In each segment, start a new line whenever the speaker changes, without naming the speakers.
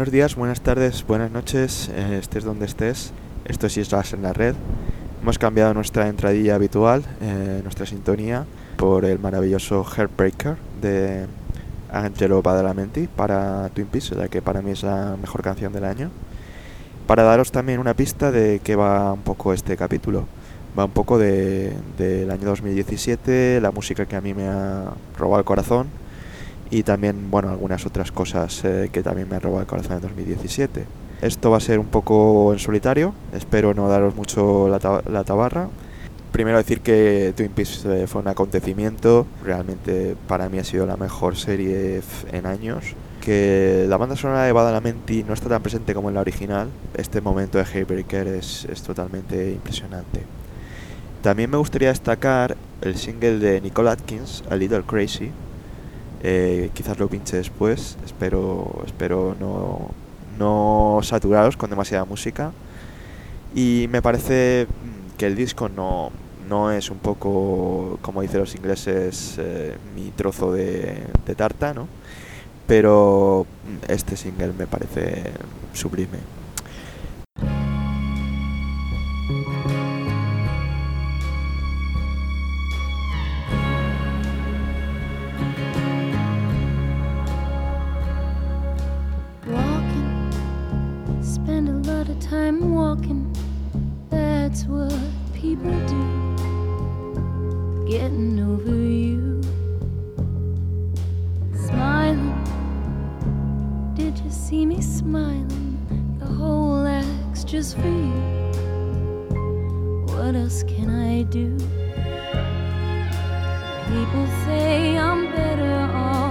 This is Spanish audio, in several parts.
Buenos días, buenas tardes, buenas noches, eh, estés donde estés. Esto es Islas en la Red. Hemos cambiado nuestra entradilla habitual, eh, nuestra sintonía, por el maravilloso Heartbreaker de Angelo Badalamenti para Twin Peaks, la que para mí es la mejor canción del año. Para daros también una pista de qué va un poco este capítulo. Va un poco de- del año 2017, la música que a mí me ha robado el corazón y también, bueno, algunas otras cosas eh, que también me han robado el corazón en 2017. Esto va a ser un poco en solitario, espero no daros mucho la, la tabarra. Primero decir que Twin Peaks eh, fue un acontecimiento, realmente para mí ha sido la mejor serie en años. Que la banda sonora de Badalamenti no está tan presente como en la original, este momento de Heartbreaker es, es totalmente impresionante. También me gustaría destacar el single de Nicole Atkins, A Little Crazy, eh, quizás lo pinche después. Espero, espero no, no saturaros con demasiada música. Y me parece mm, que el disco no, no es un poco, como dicen los ingleses, eh, mi trozo de, de tarta, ¿no? Pero mm, este single me parece sublime.
That's what people do. Getting over you. Smiling, did you see me smiling? The whole act's just for you. What else can I do? People say I'm better off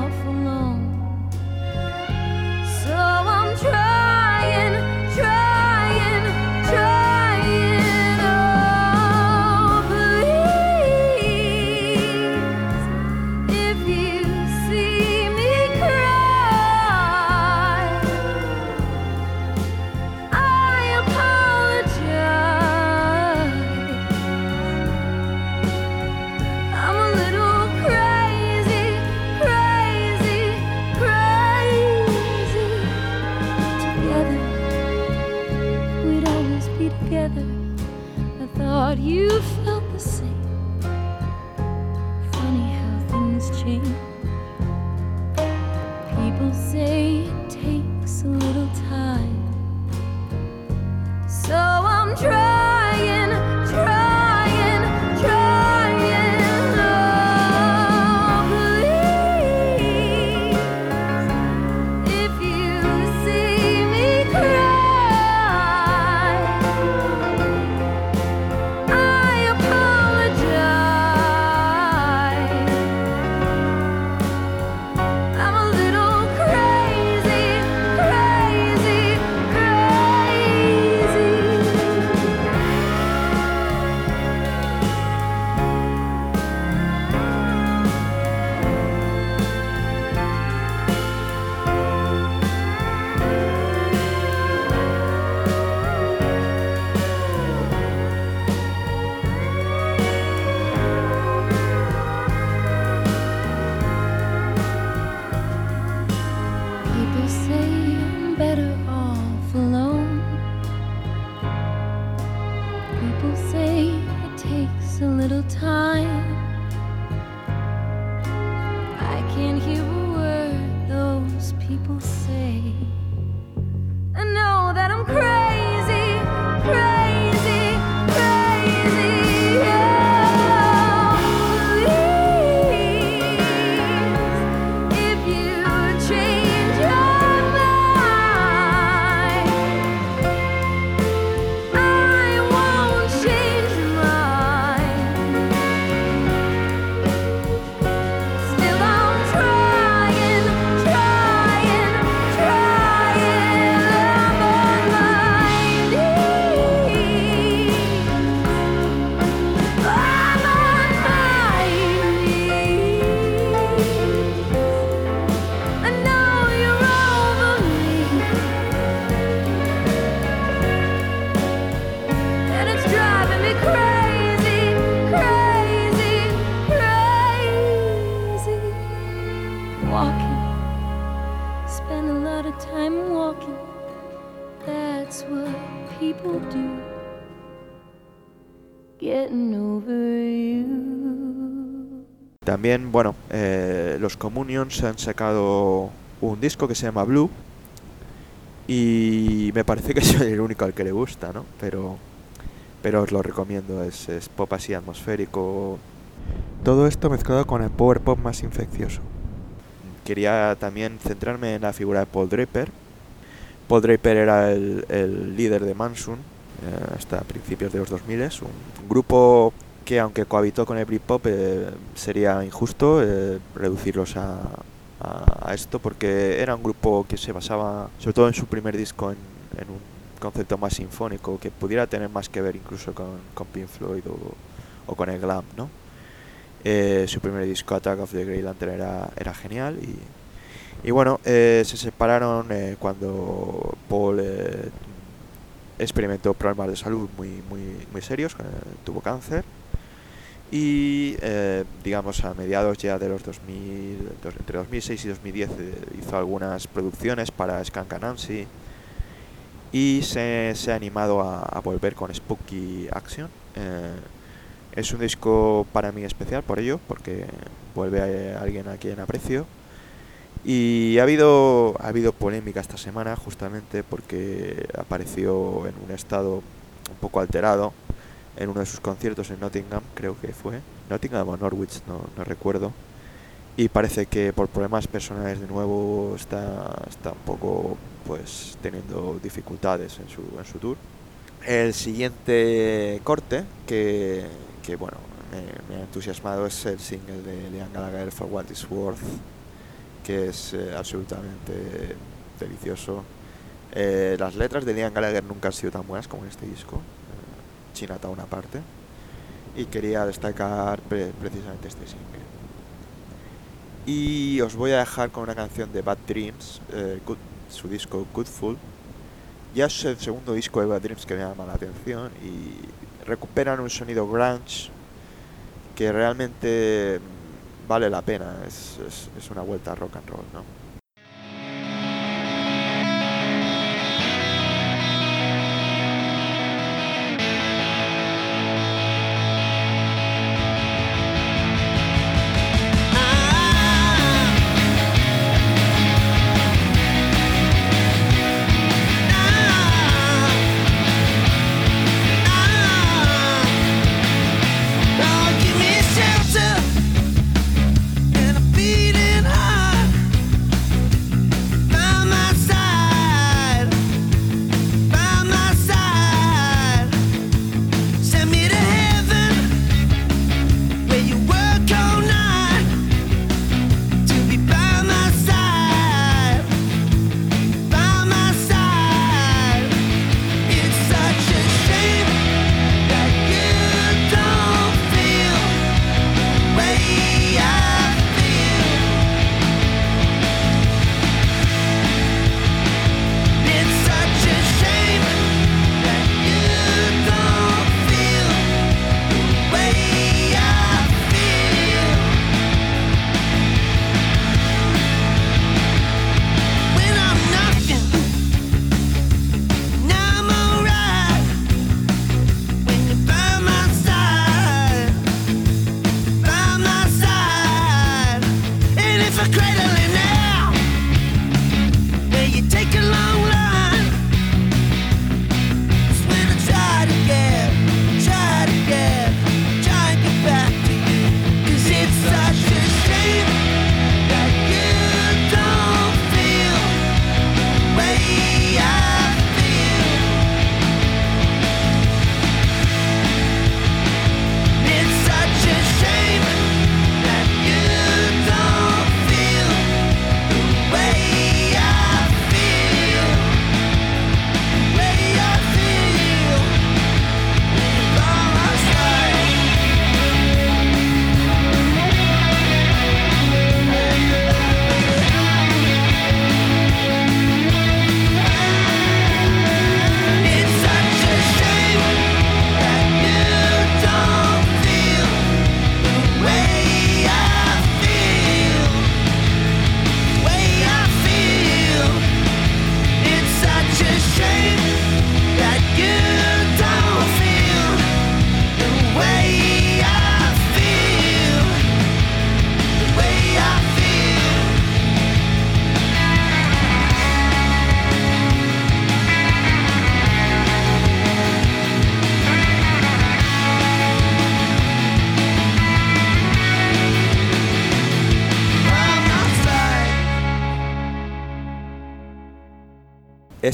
People say it takes a little time.
También, bueno, eh, los Communions han sacado un disco que se llama Blue. Y me parece que soy el único al que le gusta, ¿no? Pero, pero os lo recomiendo, es, es pop así atmosférico. Todo esto mezclado con el power pop más infeccioso. Quería también centrarme en la figura de Paul Draper. Paul Draper era el, el líder de Manson eh, hasta principios de los 2000, un, un grupo que aunque cohabitó con el Britpop eh, sería injusto eh, reducirlos a, a, esto porque era un grupo que se basaba sobre todo en su primer disco en, un concepto más sinfónico que pudiera tener más que ver incluso con, con Pink Floyd o, o con el glam, ¿no? Eh, su primer disco Attack of the Grey Lantern era, era genial y, y bueno, eh, se separaron eh, cuando Paul eh, experimentó problemas de salud muy, muy, muy serios, eh, tuvo cáncer y eh, digamos a mediados ya de los 2000, dos- entre 2006 y 2010 eh, hizo algunas producciones para Skank Nancy y se, se ha animado a, a volver con Spooky Action. Eh, es un disco para mí especial por ello, porque vuelve a alguien a quien aprecio. Y ha habido, ha habido polémica esta semana justamente porque apareció en un estado un poco alterado en uno de sus conciertos en Nottingham, creo que fue. Nottingham o Norwich, no, recuerdo. Y parece que por problemas personales de nuevo está, está un poco pues teniendo dificultades en su, en su tour. El siguiente corte que, que bueno, me, ha entusiasmado es el single de Liam Gallagher For What It's Worth, que es eh, absolutamente delicioso. Eh, las letras de Liam Gallagher nunca han sido tan buenas como en este disco, Chinatown aparte, y quería destacar pre- precisamente este single. Y os voy a dejar con una canción de Bad Dreams, eh, su disco Goodful. Ya es el segundo disco de Bad Dreams que me llama la atención y recuperan un sonido grunge que realmente vale la pena. Es, es- es una vuelta a rock and roll, ¿no?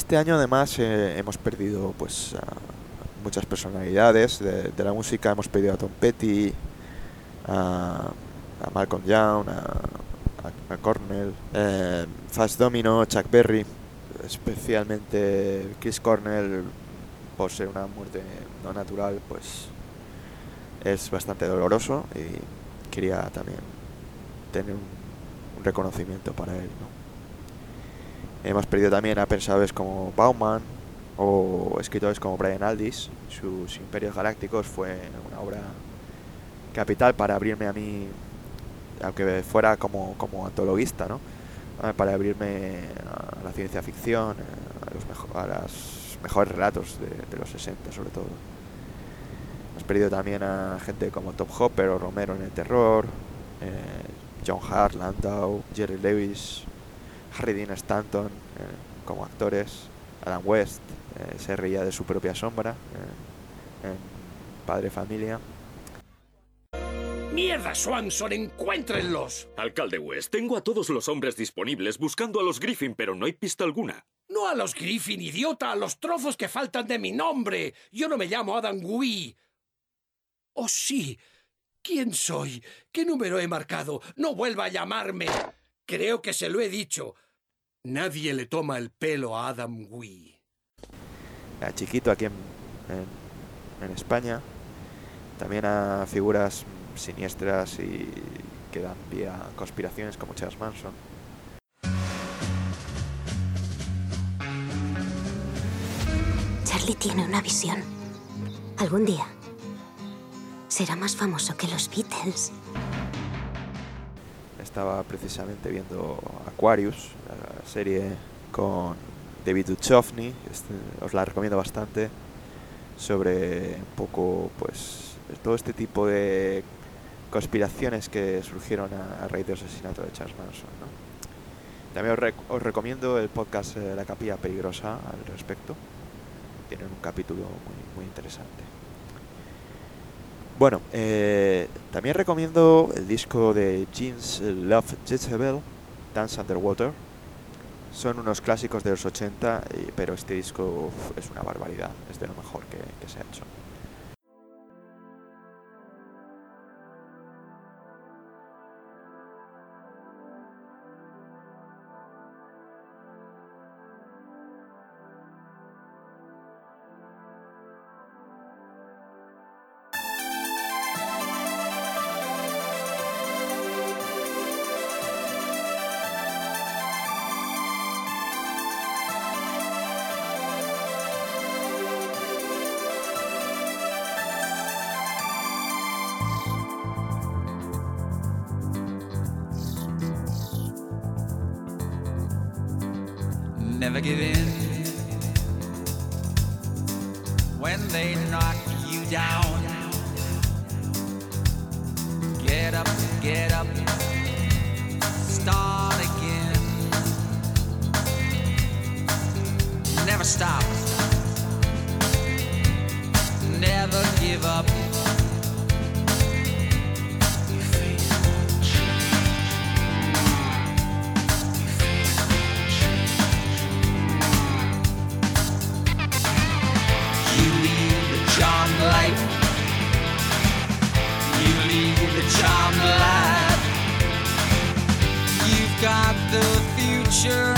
Este año además eh, hemos perdido pues a muchas personalidades de, la música, hemos perdido a Tom Petty, a, a Malcolm Young, a Cornell, eh, Fast Domino, Chuck Berry, especialmente Chris Cornell por ser una muerte no natural, pues es bastante doloroso y quería también tener un, un reconocimiento para él. ¿no? Hemos perdido también a pensadores como Bauman o escritores como Brian Aldiss. Sus Imperios Galácticos fue una obra capital para abrirme a mí, aunque fuera como, como antologista, ¿no? Eh, para abrirme a la ciencia ficción, eh, a los, mejo- a los mejores relatos de, los 60 sobre todo. Hemos perdido también a gente como Top Hopper o Romero en el terror, eh, John Hart, Landau, Jerry Lewis, Harry Dean Stanton eh, como actores, Adam West eh, se reía de su propia sombra eh, en Padre Familia.
¡Mierda, Swanson! ¡Encuéntrenlos!
Alcalde West, tengo a todos los hombres disponibles buscando a los Griffin, pero no hay pista alguna.
No a los Griffin, idiota, a los trozos que faltan de mi nombre. Yo no me llamo Adam Wee. Oh, sí. ¿Quién soy? ¿Qué número he marcado? No vuelva a llamarme. Creo que se lo he dicho. Nadie le toma el pelo a Adam Wee.
a Chiquito aquí en, en- en España. También a figuras siniestras y que dan pie a conspiraciones como Charles Manson.
Charlie tiene una visión. Algún día será más famoso que los Beatles.
Estaba precisamente viendo Aquarius, la serie con David Duchovny, este, os la recomiendo bastante, sobre un poco, pues, todo este tipo de conspiraciones que surgieron a, raíz del asesinato de Charles Manson. También os, rec- os recomiendo el podcast eh, La Capilla Peligrosa al respecto. Tienen un capítulo muy interesante. Bueno, eh, también recomiendo el disco de Jeans Love Jezebel, Dance Underwater. Son unos clásicos de los 80, y- pero este disco es una barbaridad, es de lo mejor que se ha hecho.
Future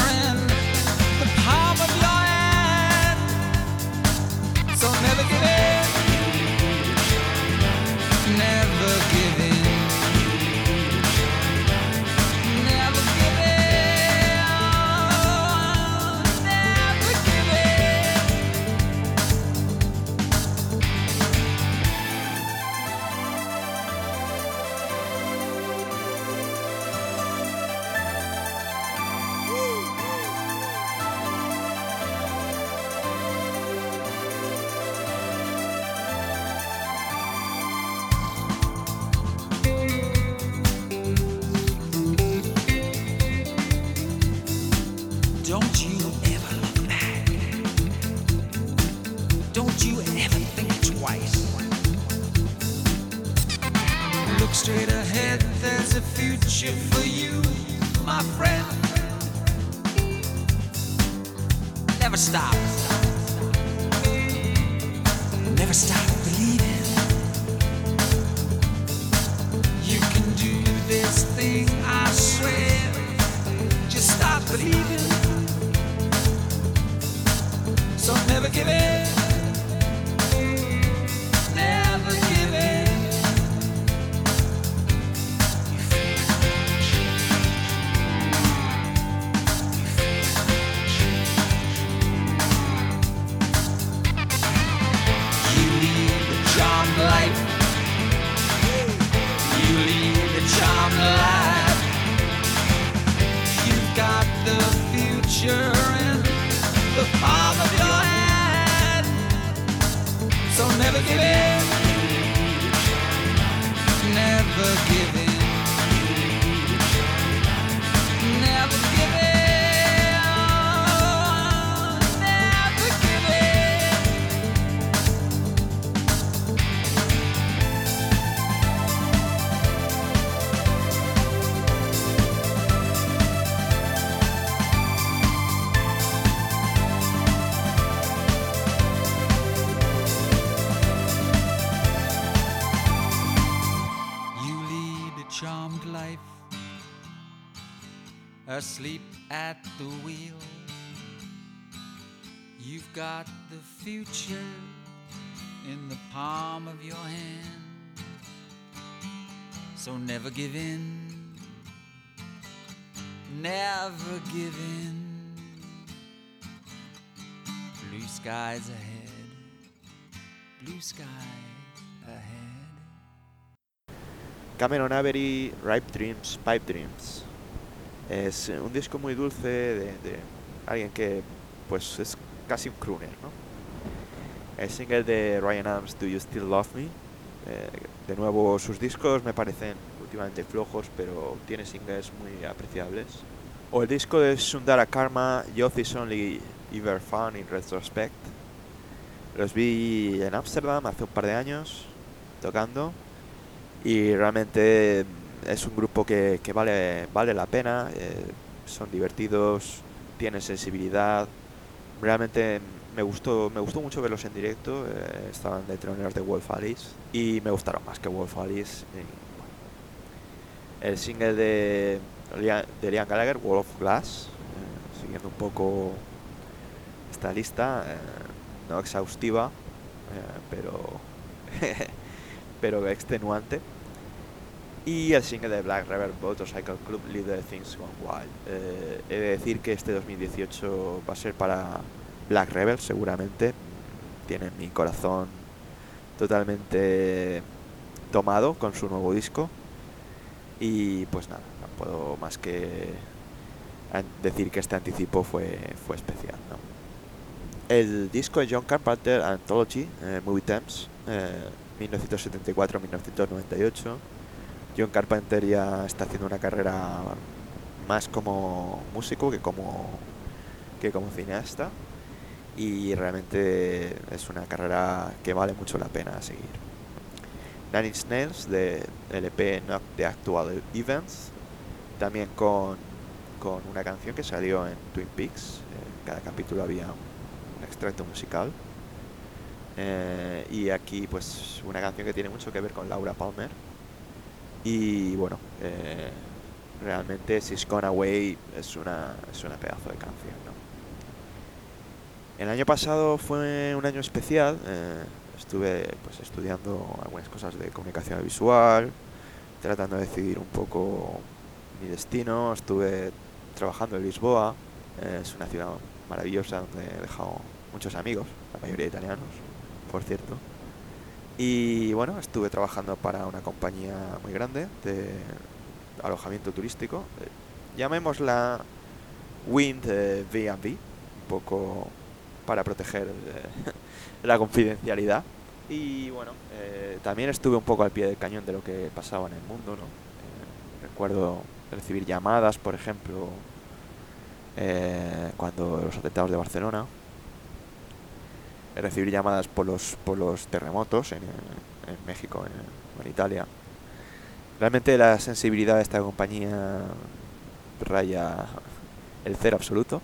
at the wheel. You've got the future in the palm of your hand. So never give in, never give in. Blue skies ahead, blue skies ahead.
Cameron Avery, Ripe Dreams, Pipe Dreams. Es un disco muy dulce de, de alguien que pues es casi un crooner, ¿no? El single de Ryan Adams, Do You Still Love Me? Eh, de nuevo, sus discos me parecen últimamente flojos, pero tiene singles muy apreciables. O el disco de Sundara Karma, Youth is Only Ever Fun in Retrospect. Los vi en Ámsterdam hace un par de años, tocando y realmente es un grupo que, vale, vale la pena, eh, son divertidos, tienen sensibilidad, realmente me gustó, me gustó mucho verlos en directo, eh, estaban de troneros de Wolf Alice y me gustaron más que Wolf Alice. El single de, de Liam Gallagher, Wall of Glass, eh, siguiendo un poco esta lista, no exhaustiva, pero pero extenuante. Y el single de Black Rebel Motorcycle Club, Leader Things Gone Wild. Eh, he de decir que este 2018 va a ser para Black Rebel, seguramente. Tienen mi corazón totalmente tomado con su nuevo disco. Y pues nada, no puedo más que decir que este anticipo fue, fue especial. ¿no? El disco de John Carpenter, Anthology, eh, Movie Temps, eh, 1974-1998. John Carpenter ya está haciendo una carrera más como músico que como, que como cineasta. Y realmente es una carrera que vale mucho la pena seguir. Nine Inch Nails de LP The Actual Events, también con, con una canción que salió en Twin Peaks. En cada capítulo había un extracto musical. Eh, y aquí pues una canción que tiene mucho que ver con Laura Palmer. Y bueno, eh, realmente She's Gone Away es una, es una pedazo de canción. ¿no? El año pasado fue un año especial. eh, estuve pues estudiando algunas cosas de comunicación visual, tratando de decidir un poco mi destino. Estuve trabajando en Lisboa. eh, es una ciudad maravillosa donde he dejado muchos amigos, la mayoría italianos, por cierto. Y bueno, estuve trabajando para una compañía muy grande de alojamiento turístico. eh, llamémosla Wind eh, B&B, un poco para proteger eh, la confidencialidad. Y bueno, eh, también estuve un poco al pie del cañón de lo que pasaba en el mundo, ¿no? Eh, recuerdo recibir llamadas, por ejemplo, eh, cuando los atentados de Barcelona, recibir llamadas por los, por los terremotos en, en México, en, en Italia. Realmente la sensibilidad de esta compañía raya el cero absoluto.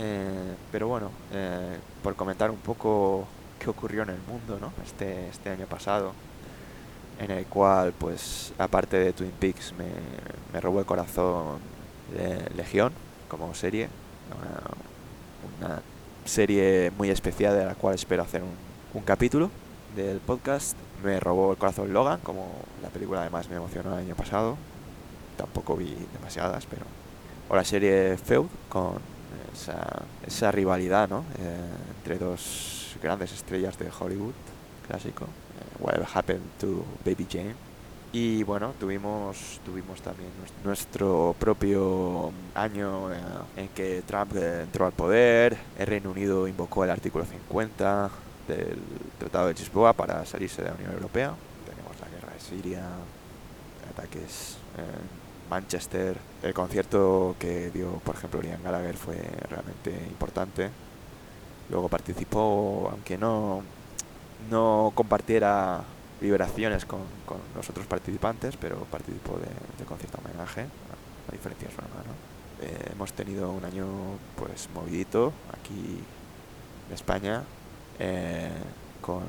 Eh, pero bueno, eh, por comentar un poco qué ocurrió en el mundo, ¿no? Este, este año pasado, en el cual, pues, aparte de Twin Peaks, me, me robó el corazón Legión como serie, una serie muy especial de la cual espero hacer un, un capítulo del podcast. Me robó el corazón Logan, como la película además me emocionó el año pasado. Tampoco vi demasiadas, pero... O la serie Feud, con esa, esa rivalidad, ¿no? Eh, entre dos grandes estrellas de Hollywood, clásico. eh, Whatever Happened to Baby Jane. Y bueno, tuvimos, tuvimos también nues- nuestro propio año eh, en que Trump eh, entró al poder, el Reino Unido invocó el artículo 50 del Tratado de Lisboa para salirse de la Unión Europea. Tenemos la guerra de Siria, ataques en Manchester. El concierto que dio, por ejemplo, Liam Gallagher fue realmente importante. Luego participó, aunque no, no compartiera vibraciones con, con los otros participantes, pero participó de, de concierto homenaje, a, a diferencia de su hermano. Eh, hemos tenido un año pues movidito aquí en España, eh, con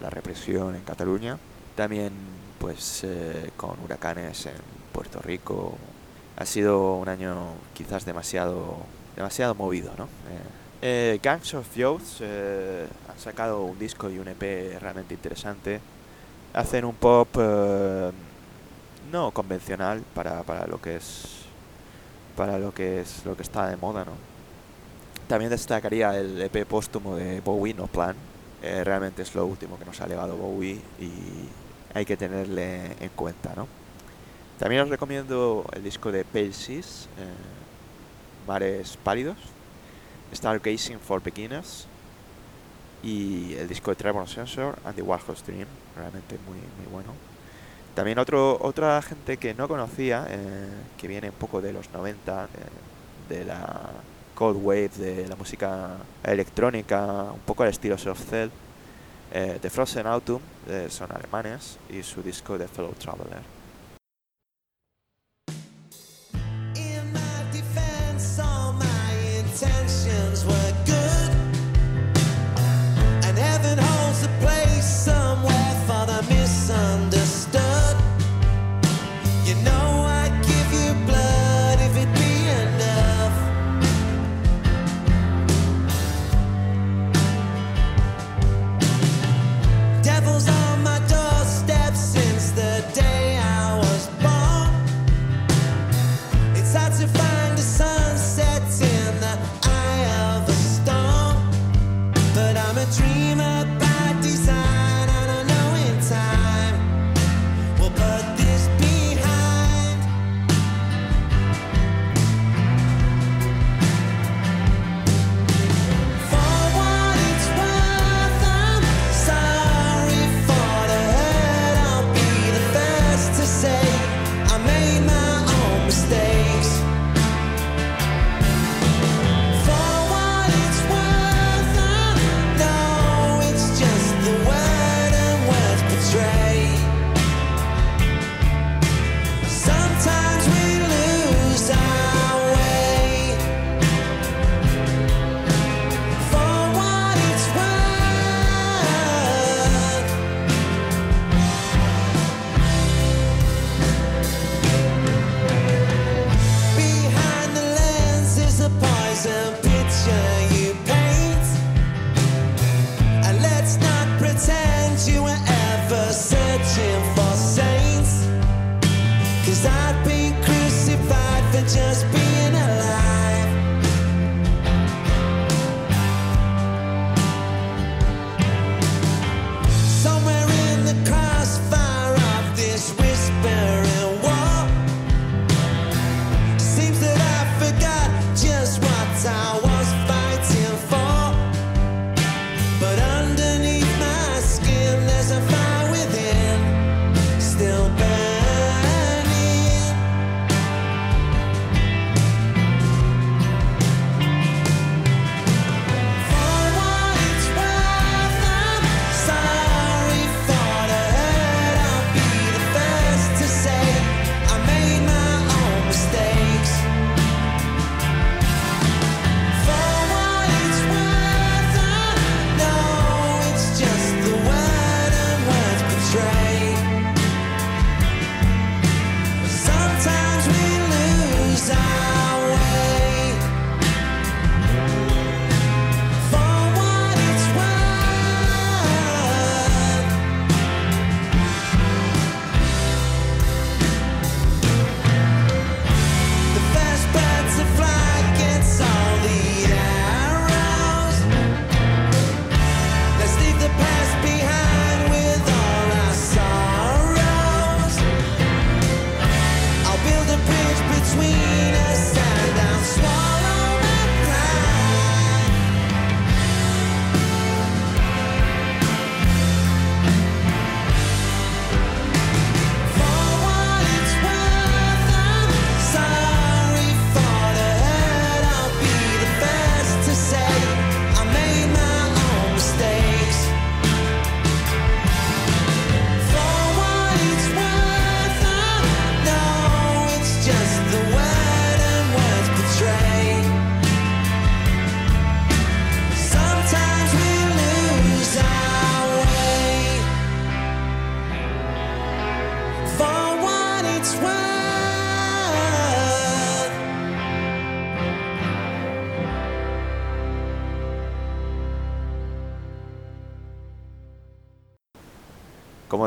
la represión en Cataluña, también pues eh, con huracanes en Puerto Rico. Ha sido un año quizás demasiado demasiado movido, ¿no? Eh, eh, Gangs of Youth eh, han sacado un disco y un EP realmente interesante. Hacen un pop eh, no convencional para, para lo que es para lo que es lo que está de moda, ¿no? También destacaría el EP póstumo de Bowie, No Plan. Eh, realmente es lo último que nos ha legado Bowie y hay que tenerle en cuenta, ¿no? También os recomiendo el disco de Pale eh, Mares Pálidos, Stargazing for Beginners y el disco de Trevor Sensor and the Warhorse Dream, realmente muy, muy bueno. También otro, otra gente que no conocía, eh, que viene un poco de los 90, de, de la Cold Wave, de la música electrónica, un poco al estilo Soft Cell, eh, The Frozen Autumn, eh, son alemanes, y su disco de Fellow Traveler.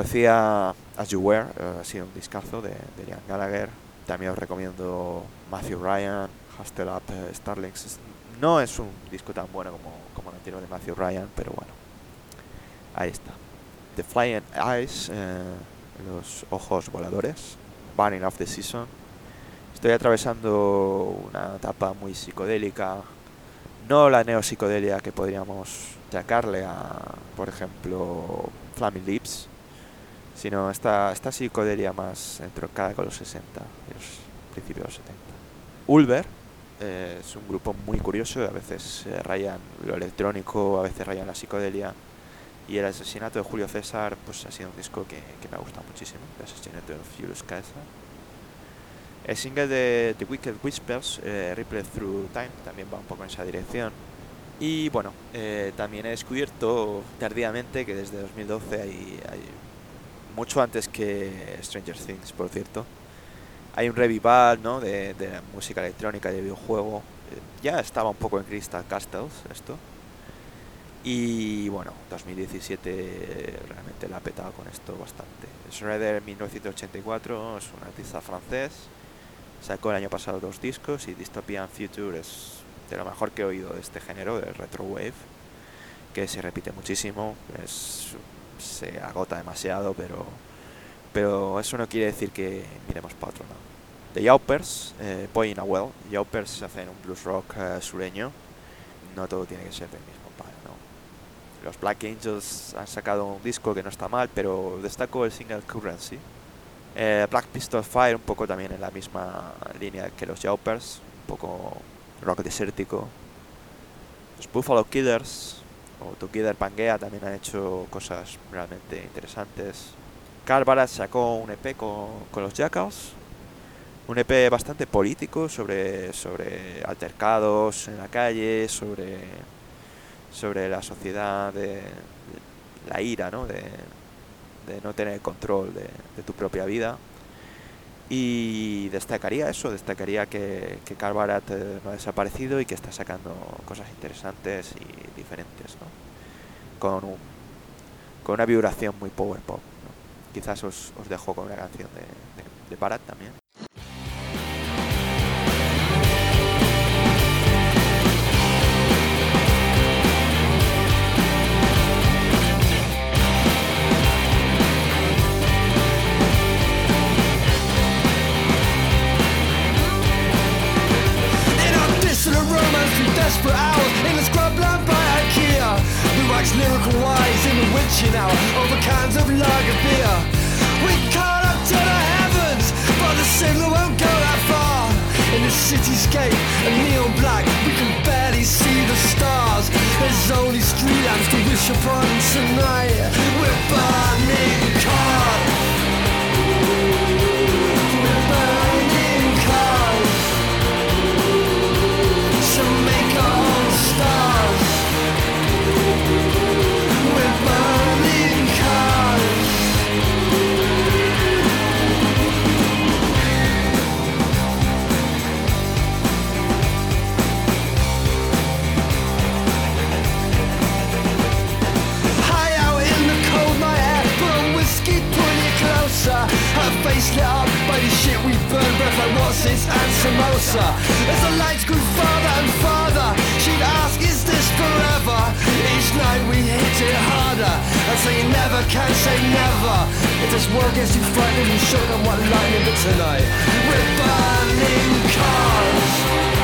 Decía, As You Were eh, ha sido un discazo de, de Gallagher. También os recomiendo Matthew Ryan, Hustle Up eh, Starlings. No es un disco tan bueno como, como el anterior de Matthew Ryan, pero bueno, ahí está. The Flying Eyes, eh, los ojos voladores, Burning of the Season. Estoy atravesando una etapa muy psicodélica, no la neopsicodelia que podríamos sacarle a, por ejemplo, Flaming Lips, sino esta, esta psicodelia más entroncada con los 60 y los principios de los 70. Ulver eh, es un grupo muy curioso, a veces eh, rayan lo electrónico, a veces rayan la psicodelia. Y el asesinato de Julio César pues ha sido un disco que, que me ha gustado muchísimo, el asesinato de Julius Caesar. El single de The Wicked Whispers, eh, Ripple Through Time, también va un poco en esa dirección. Y bueno, eh, también he descubierto tardíamente que desde 2012 hay, hay mucho antes que Stranger Things, por cierto, hay un revival ¿no? de, música electrónica de videojuego. Eh, ya estaba un poco en Crystal Castles esto. Y bueno, 2017 eh, realmente la ha petado con esto bastante. Shredder 1984 es un artista francés. Sacó el año pasado dos discos y Dystopian Future es de lo mejor que he oído de este género, del retro wave, que se repite muchísimo, es, se agota demasiado, pero, pero eso no quiere decir que miremos para otro. The Yaupers, eh, Boy in a Well, Yaupers hacen un blues rock eh, sureño, no todo tiene que ser del mismo palo, ¿no? Los Black Angels han sacado un disco que no está mal, pero destaco el single Currency. Eh, Black Pistol Fire un poco también en la misma línea que los Yaupers, un poco rock desértico. Los Buffalo Killers o Together Pangea también han hecho cosas realmente interesantes. Carl sacó un EP con, con los Jackals, un EP bastante político sobre, sobre altercados en la calle, sobre, sobre la sociedad de, de la ira, ¿no? De, de no tener control de, de tu propia vida. Y destacaría eso, destacaría que, que Carl eh, no ha desaparecido y que está sacando cosas interesantes y diferentes, ¿no? Con, un- con una vibración muy power pop. ¿no? Quizás os, os dejo con una canción de, de, de Barat también.
Through hours In the scrubland by Ikea. We wax lyrical wise in the witching hour? Over cans of lager beer. We call up to the heavens But the signal won't go that far. In the cityscape, a neon black We can barely see the stars. There's only street lamps to wish upon tonight. We're burning Up by the shit we burn, breath like this and samosa. As the lights grew farther and farther, she'd ask, is this forever? Each night we hit it harder, and so you never can say never. If this world gets too frightening, you show them what lightning, but tonight we're burning cars.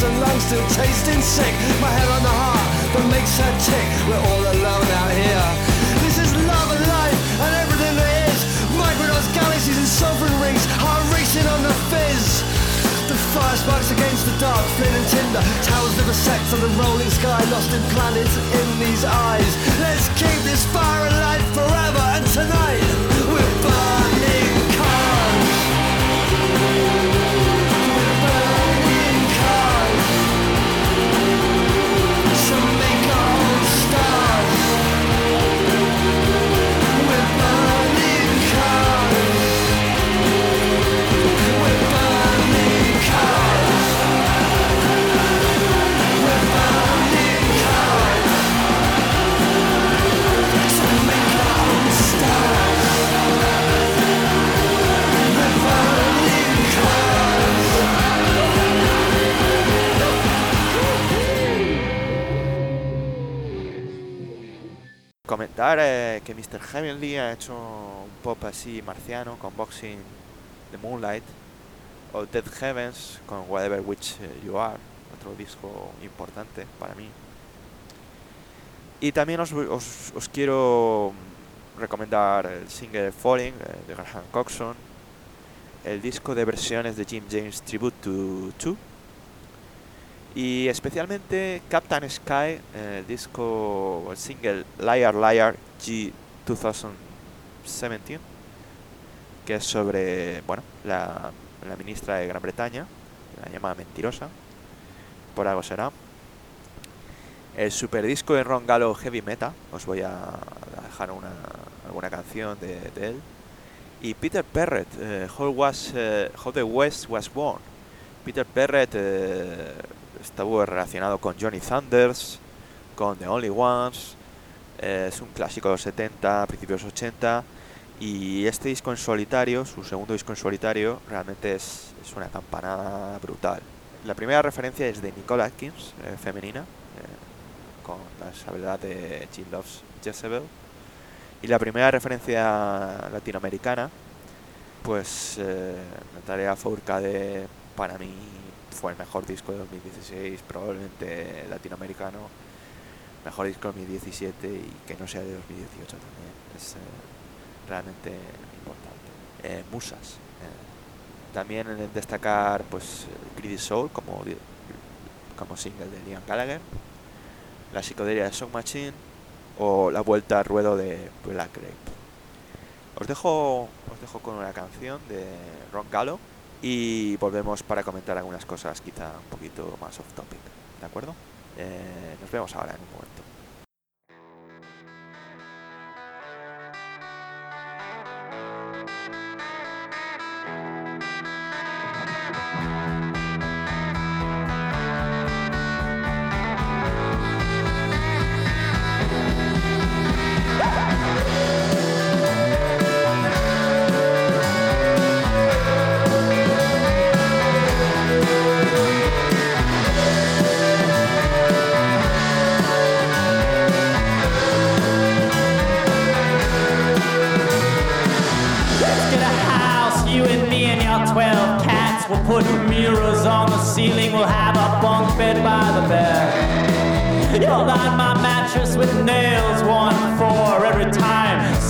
And lungs still tasting sick. My head on the heart that makes her tick. We're all alone out here. This is love and life and everything there is. Microdose galaxies and sovereign rings. Heart racing on the fizz. The fire sparks against the dark, flint and tinder. Towers vivisect on the rolling sky, lost in planets in these eyes. Let's keep this fire alight
comentar eh, que Mr. Heavenly ha hecho un pop así marciano con Boxing the Moonlight o Dead Heavens con Whatever Which eh, You Are, otro disco importante para mí. Y también os, os- quiero recomendar el single Falling eh, de Graham Coxon, el disco de versiones de Jim James Tribute to Two y especialmente Captain Sky, eh, el disco, el single Liar Liar G 2017, que es sobre, bueno, la, la ministra de Gran Bretaña, la llama mentirosa, por algo será. El super disco de Ron Gallo Heavy Meta, os voy a dejar una, alguna canción de, de él. Y Peter Perret, eh, How, was, eh, How the West Was Born. Peter Perret eh, estuvo relacionado con Johnny Thunders, con The Only Ones, eh, es un clásico de los 70, principios de los 80, y este disco en solitario, su segundo disco en solitario, realmente es, una campanada brutal. La primera referencia es de Nicole Atkins, eh, femenina, eh, con la sabiduría de Jill Loves Jezebel. Y la primera referencia latinoamericana, pues Natalia Fourcade para mí fue el mejor disco de 2016, probablemente latinoamericano, mejor disco de 2017 y que no sea de 2018 también. Es eh, realmente importante. Eh, musas. eh. También destacar pues Greedy Soul como, como single de Liam Gallagher, la psicodelia de Song Machine o la vuelta al ruedo de Black Grape. Os dejo, os dejo con una canción de Ron Gallo y volvemos para comentar algunas cosas quizá un poquito más off topic, ¿de acuerdo? Eh, nos vemos ahora en un momento.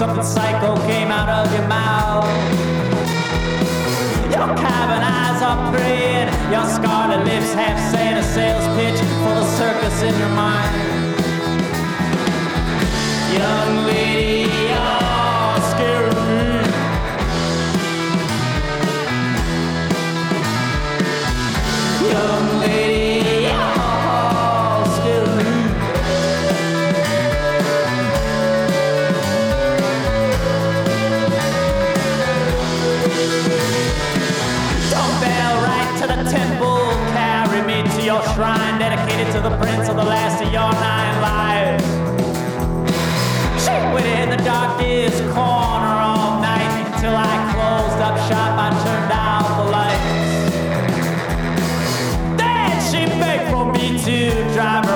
Something psycho came out of your mouth. Your cabin eyes are praying, your scarlet lips half saying a sales pitch for the circus in your mind. Young lady, the prince of the last of your nine lives. She waited in the darkest corner all night till I closed up shop. I turned out the lights. Then she begged for me to drive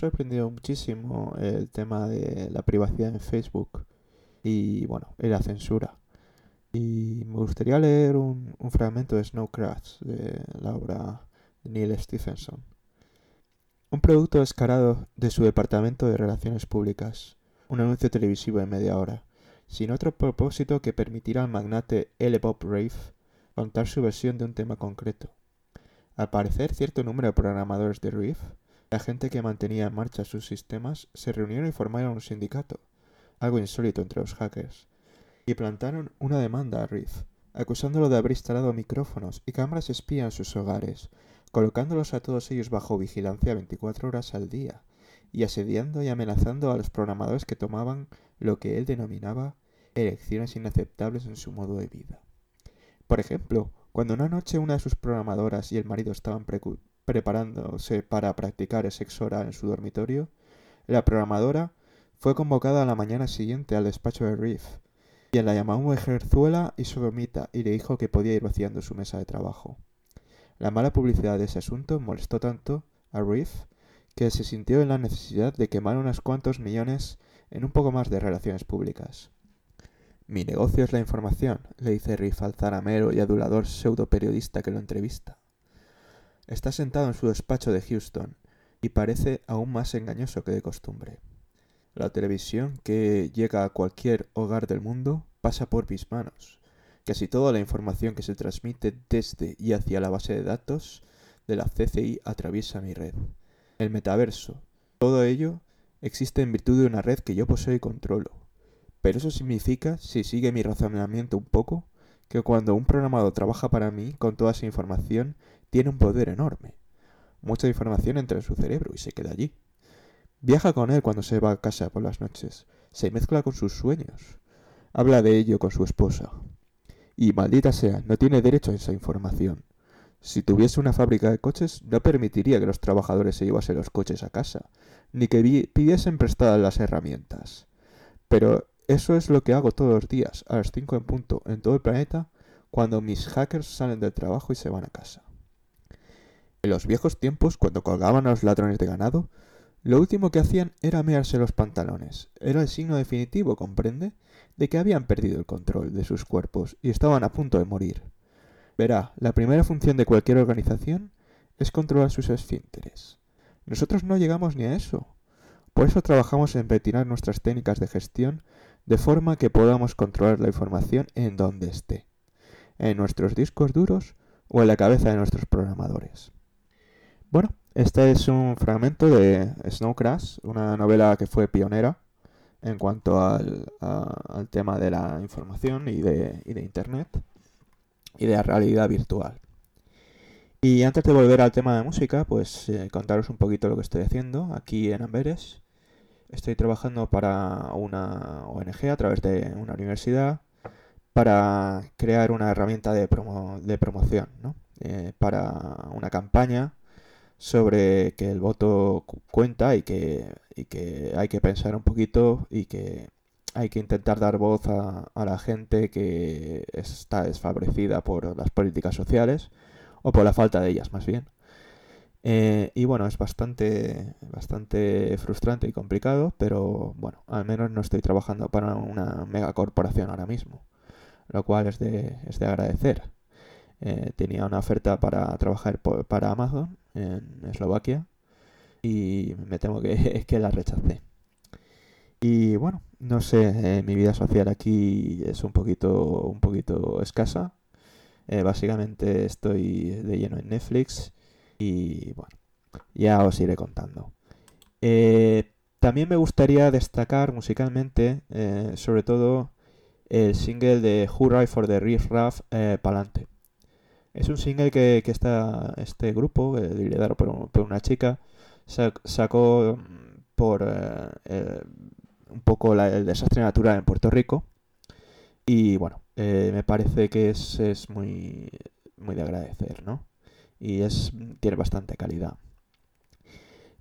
sorprendido muchísimo el tema de la privacidad en Facebook y bueno, y la censura. Y me gustaría leer un, fragmento de Snow Crash de la obra de Neil Stephenson. Un producto descarado de su departamento de relaciones públicas, un anuncio televisivo de media hora, sin otro propósito que permitir al magnate L. Bob Rafe contar su versión de un tema concreto. Al parecer, cierto número de programadores de Reef, la gente que mantenía en marcha sus sistemas, se reunieron y formaron un sindicato, algo insólito entre los hackers, y plantaron una demanda a Reef, acusándolo de haber instalado micrófonos y cámaras espía en sus hogares, colocándolos a todos ellos bajo vigilancia 24 horas al día, y asediando y amenazando a los programadores que tomaban lo que él denominaba elecciones inaceptables en su modo de vida. Por ejemplo, cuando una noche una de sus programadoras y el marido estaban preparándose para practicar el sexo oral en su dormitorio, la programadora fue convocada a la mañana siguiente al despacho de Reef, quien la llamó mujerzuela y sodomita y le dijo que podía ir vaciando su mesa de trabajo. La mala publicidad de ese asunto molestó tanto a Reef que se sintió en la necesidad de quemar unos cuantos millones en un poco más de relaciones públicas. Mi negocio es la información, le dice Riff al zaramero y adulador pseudo periodista que lo entrevista. Está sentado en su despacho de Houston y parece aún más engañoso que de costumbre. La televisión que llega a cualquier hogar del mundo pasa por mis manos. Casi toda la información que se transmite desde y hacia la base de datos de la CCI atraviesa mi red. El metaverso. Todo ello existe en virtud de una red que yo poseo y controlo. Pero eso significa, si sigue mi razonamiento un poco, que cuando un programador trabaja para mí con toda esa información, tiene un poder enorme. Mucha información entra en su cerebro y se queda allí. Viaja con él cuando se va a casa por las noches, se mezcla con sus sueños, habla de ello con su esposa. Y maldita sea, no tiene derecho a esa información. Si tuviese una fábrica de coches, no permitiría que los trabajadores se llevasen los coches a casa, ni que pidiesen prestadas las herramientas. Pero eso es lo que hago todos los días, a las 5 en punto, en todo el planeta, cuando mis hackers salen del trabajo y se van a casa. En los viejos tiempos, cuando colgaban a los ladrones de ganado, lo último que hacían era mearse los pantalones. Era el signo definitivo, comprende, de que habían perdido el control de sus cuerpos y estaban a punto de morir. Verá, la primera función de cualquier organización es controlar sus esfínteres. Nosotros no llegamos ni a eso. Por eso trabajamos en retirar nuestras técnicas de gestión de forma que podamos controlar la información en donde esté, en nuestros discos duros o en la cabeza de nuestros programadores. Bueno, este es un fragmento de Snow Crash, una novela que fue pionera en cuanto al, tema de la información y de, Internet y de la realidad virtual. Y antes de volver al tema de música, pues eh, contaros un poquito lo que estoy haciendo aquí en Amberes. Estoy trabajando para una ONG a través de una universidad para crear una herramienta de, promoción, ¿no? Eh, para una campaña sobre que el voto cuenta y que, y que hay que pensar un poquito y que hay que intentar dar voz a, a, la gente que está desfavorecida por las políticas sociales o por la falta de ellas más bien. Eh, y bueno, es bastante, bastante frustrante y complicado, pero bueno, al menos no estoy trabajando para una megacorporación ahora mismo, lo cual es de, es de agradecer. Eh, tenía una oferta para trabajar para Amazon en Eslovaquia y me temo que, que la rechacé. Y bueno, no sé, eh, mi vida social aquí es un poquito, un poquito escasa. básicamente estoy de lleno en Netflix y bueno, ya os iré contando. Eh, también me gustaría destacar musicalmente, eh, sobre todo, el single de Hurray for the Riff Raff eh, Palante. Es un single que, que está este grupo, liderado por, por, una chica, sacó mm, por un poco el desastre natural en Puerto Rico. Y bueno, me parece que es, es muy, muy de agradecer, ¿no? y es, tiene bastante calidad.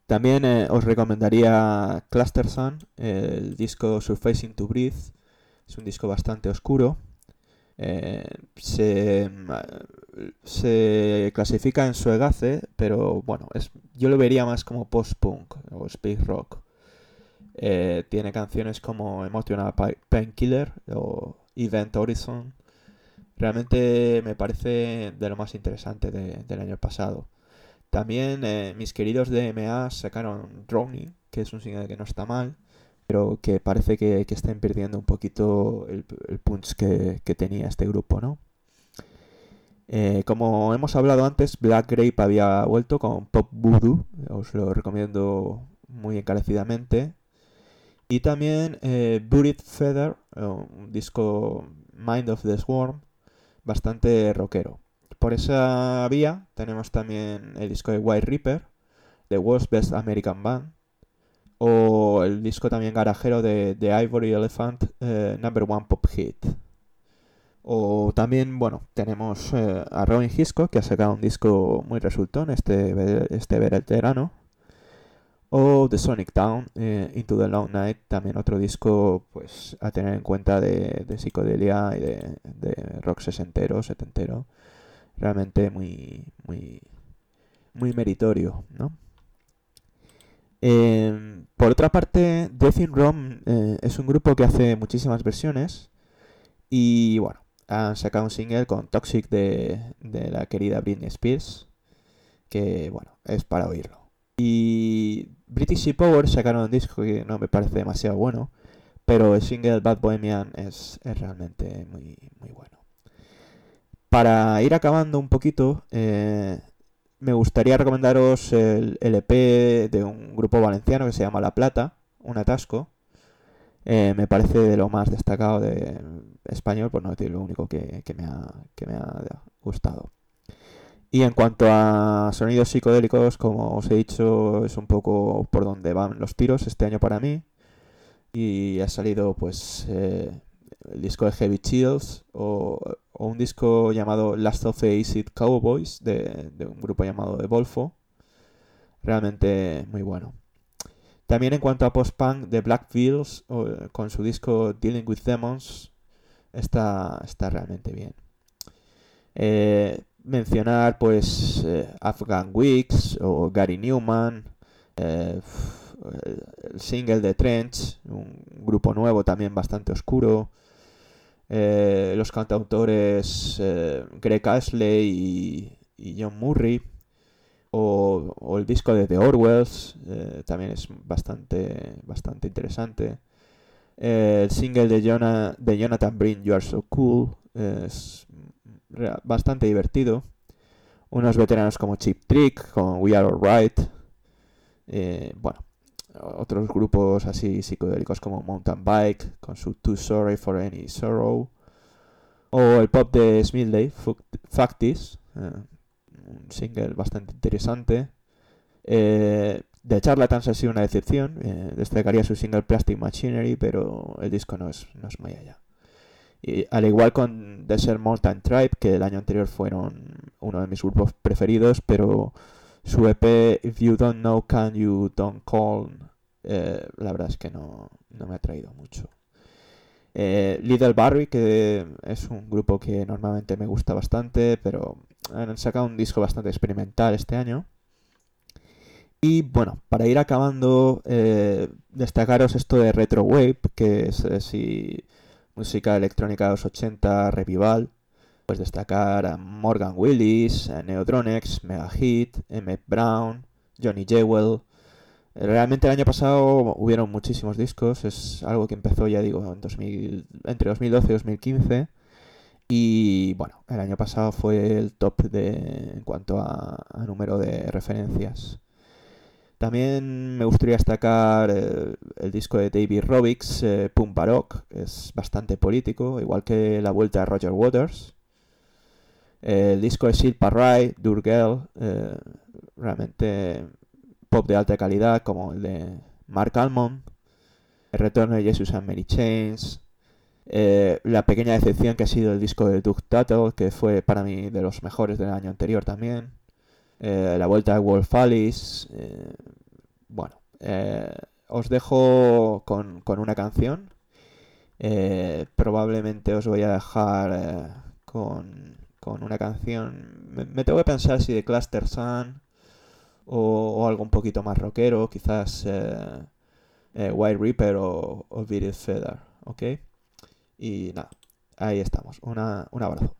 También eh, os recomendaría Cluster Sun, el disco Surfacing to Breathe. Es un disco bastante oscuro. Eh, se, se clasifica en Suegace, pero bueno, es, yo lo vería más como post-punk o space rock. Eh, tiene canciones como Emotional Pa- Painkiller o Event Horizon. Realmente me parece de lo más interesante de- del año pasado. También eh, mis queridos de MA sacaron Drowning, que es un single que no está mal, pero que parece que, que estén perdiendo un poquito el, punch que, que tenía este grupo, ¿no? Eh, como hemos hablado antes, Black Grape había vuelto con Pop Voodoo, os lo recomiendo muy encarecidamente. Y también eh, Buried Feather, eh, un disco Mind of the Swarm, bastante rockero. Por esa vía tenemos también el disco de White Reaper, The World's Best American Band, o el disco también garajero de The Ivory Elephant, eh, Number One Pop Hit. O también, bueno, tenemos eh, a Robin Hisco, que ha sacado un disco muy resultón este, ve- este veterano. O The Sonic Town, eh, Into the Long Night, también otro disco pues a tener en cuenta de, de psicodelia y de, de rock sesentero, setentero. Realmente muy, muy, muy meritorio, ¿no? Eh, por otra parte, Death in Rome eh, es un grupo que hace muchísimas versiones y bueno, han sacado un single con Toxic de, de la querida Britney Spears, que bueno, es para oírlo. Y British Sea Power sacaron un disco que no me parece demasiado bueno, pero el single Bad Bohemian es, es realmente muy, muy bueno. Para ir acabando un poquito, eh, me gustaría recomendaros el LP de un grupo valenciano que se llama La Plata, un atasco. Eh, me parece de lo más destacado de español, por no decir lo único que, me ha gustado. Y en cuanto a sonidos psicodélicos, como os he dicho, es un poco por donde van los tiros este año para mí. Y ha salido pues eh, el disco de Heavy Chills o, o un disco llamado Last of the Acid Cowboys de, un grupo llamado The Volfo. Realmente muy bueno. También en cuanto a post-punk, The Black Veils o, con su disco Dealing with Demons está, está realmente bien. Eh, mencionar pues eh, Afghan Weeks o Gary Newman, eh, el single de Trench, un grupo nuevo también bastante oscuro, eh, los cantautores eh, Greg Ashley y, John Murray, o, el disco de The Orwells, eh, también es bastante, bastante interesante. El single de, Jona- de Jonathan Brin, You Are So Cool, es bastante divertido. Unos veteranos como Chip Trick, con We Are Alright. Bueno, otros grupos así psicodélicos como Mountain Bike, con su Too Sorry for Any Sorrow. O el pop de Fuck- Factis, eh, un single bastante interesante. Eh, de Charlatans ha sido una decepción. eh, destacaría su single Plastic Machinery, pero el disco no es, no es muy allá. Y al igual con Desert Mountain Tribe, que el año anterior fueron uno de mis grupos preferidos, pero su EP If You Don't Know Can You Don't Call, eh, la verdad es que no, no me ha traído mucho. Eh, Little Barry, que es un grupo que normalmente me gusta bastante, pero han sacado un disco bastante experimental este año. Y bueno, para ir acabando, eh, destacaros esto de Retro Wave, que es si música electrónica de los 80, revival. Pues destacar a Morgan Willis, a Neodronex, Mega Hit, Emmett Brown, Johnny Jewel. Eh, Realmente el año pasado hubieron muchísimos discos, es algo que empezó ya digo en 2000, entre 2012 y 2015. Y bueno, el año pasado fue el top de, en cuanto a, número de referencias. También me gustaría destacar el, el disco de David Robbix, eh, Punk Baroque, es bastante político, igual que la vuelta de Roger Waters. El disco de Silpa Rai, Durgel, eh, realmente pop de alta calidad, como el de Mark Almond. El retorno de Jesus and Mary Chains. eh, la pequeña decepción que ha sido el disco de Doug Tuttle, que fue para mí de los mejores del año anterior también. Eh, la vuelta de Wolf Alice. eh, bueno, eh, os dejo con, con una canción. Eh, probablemente os voy a dejar eh, con, con una canción. Me, tengo que pensar si de Cluster Sun o, algo un poquito más rockero, quizás eh, eh, White Reaper o, o Feather, ¿ok? Y nada, ahí estamos. Una, un abrazo.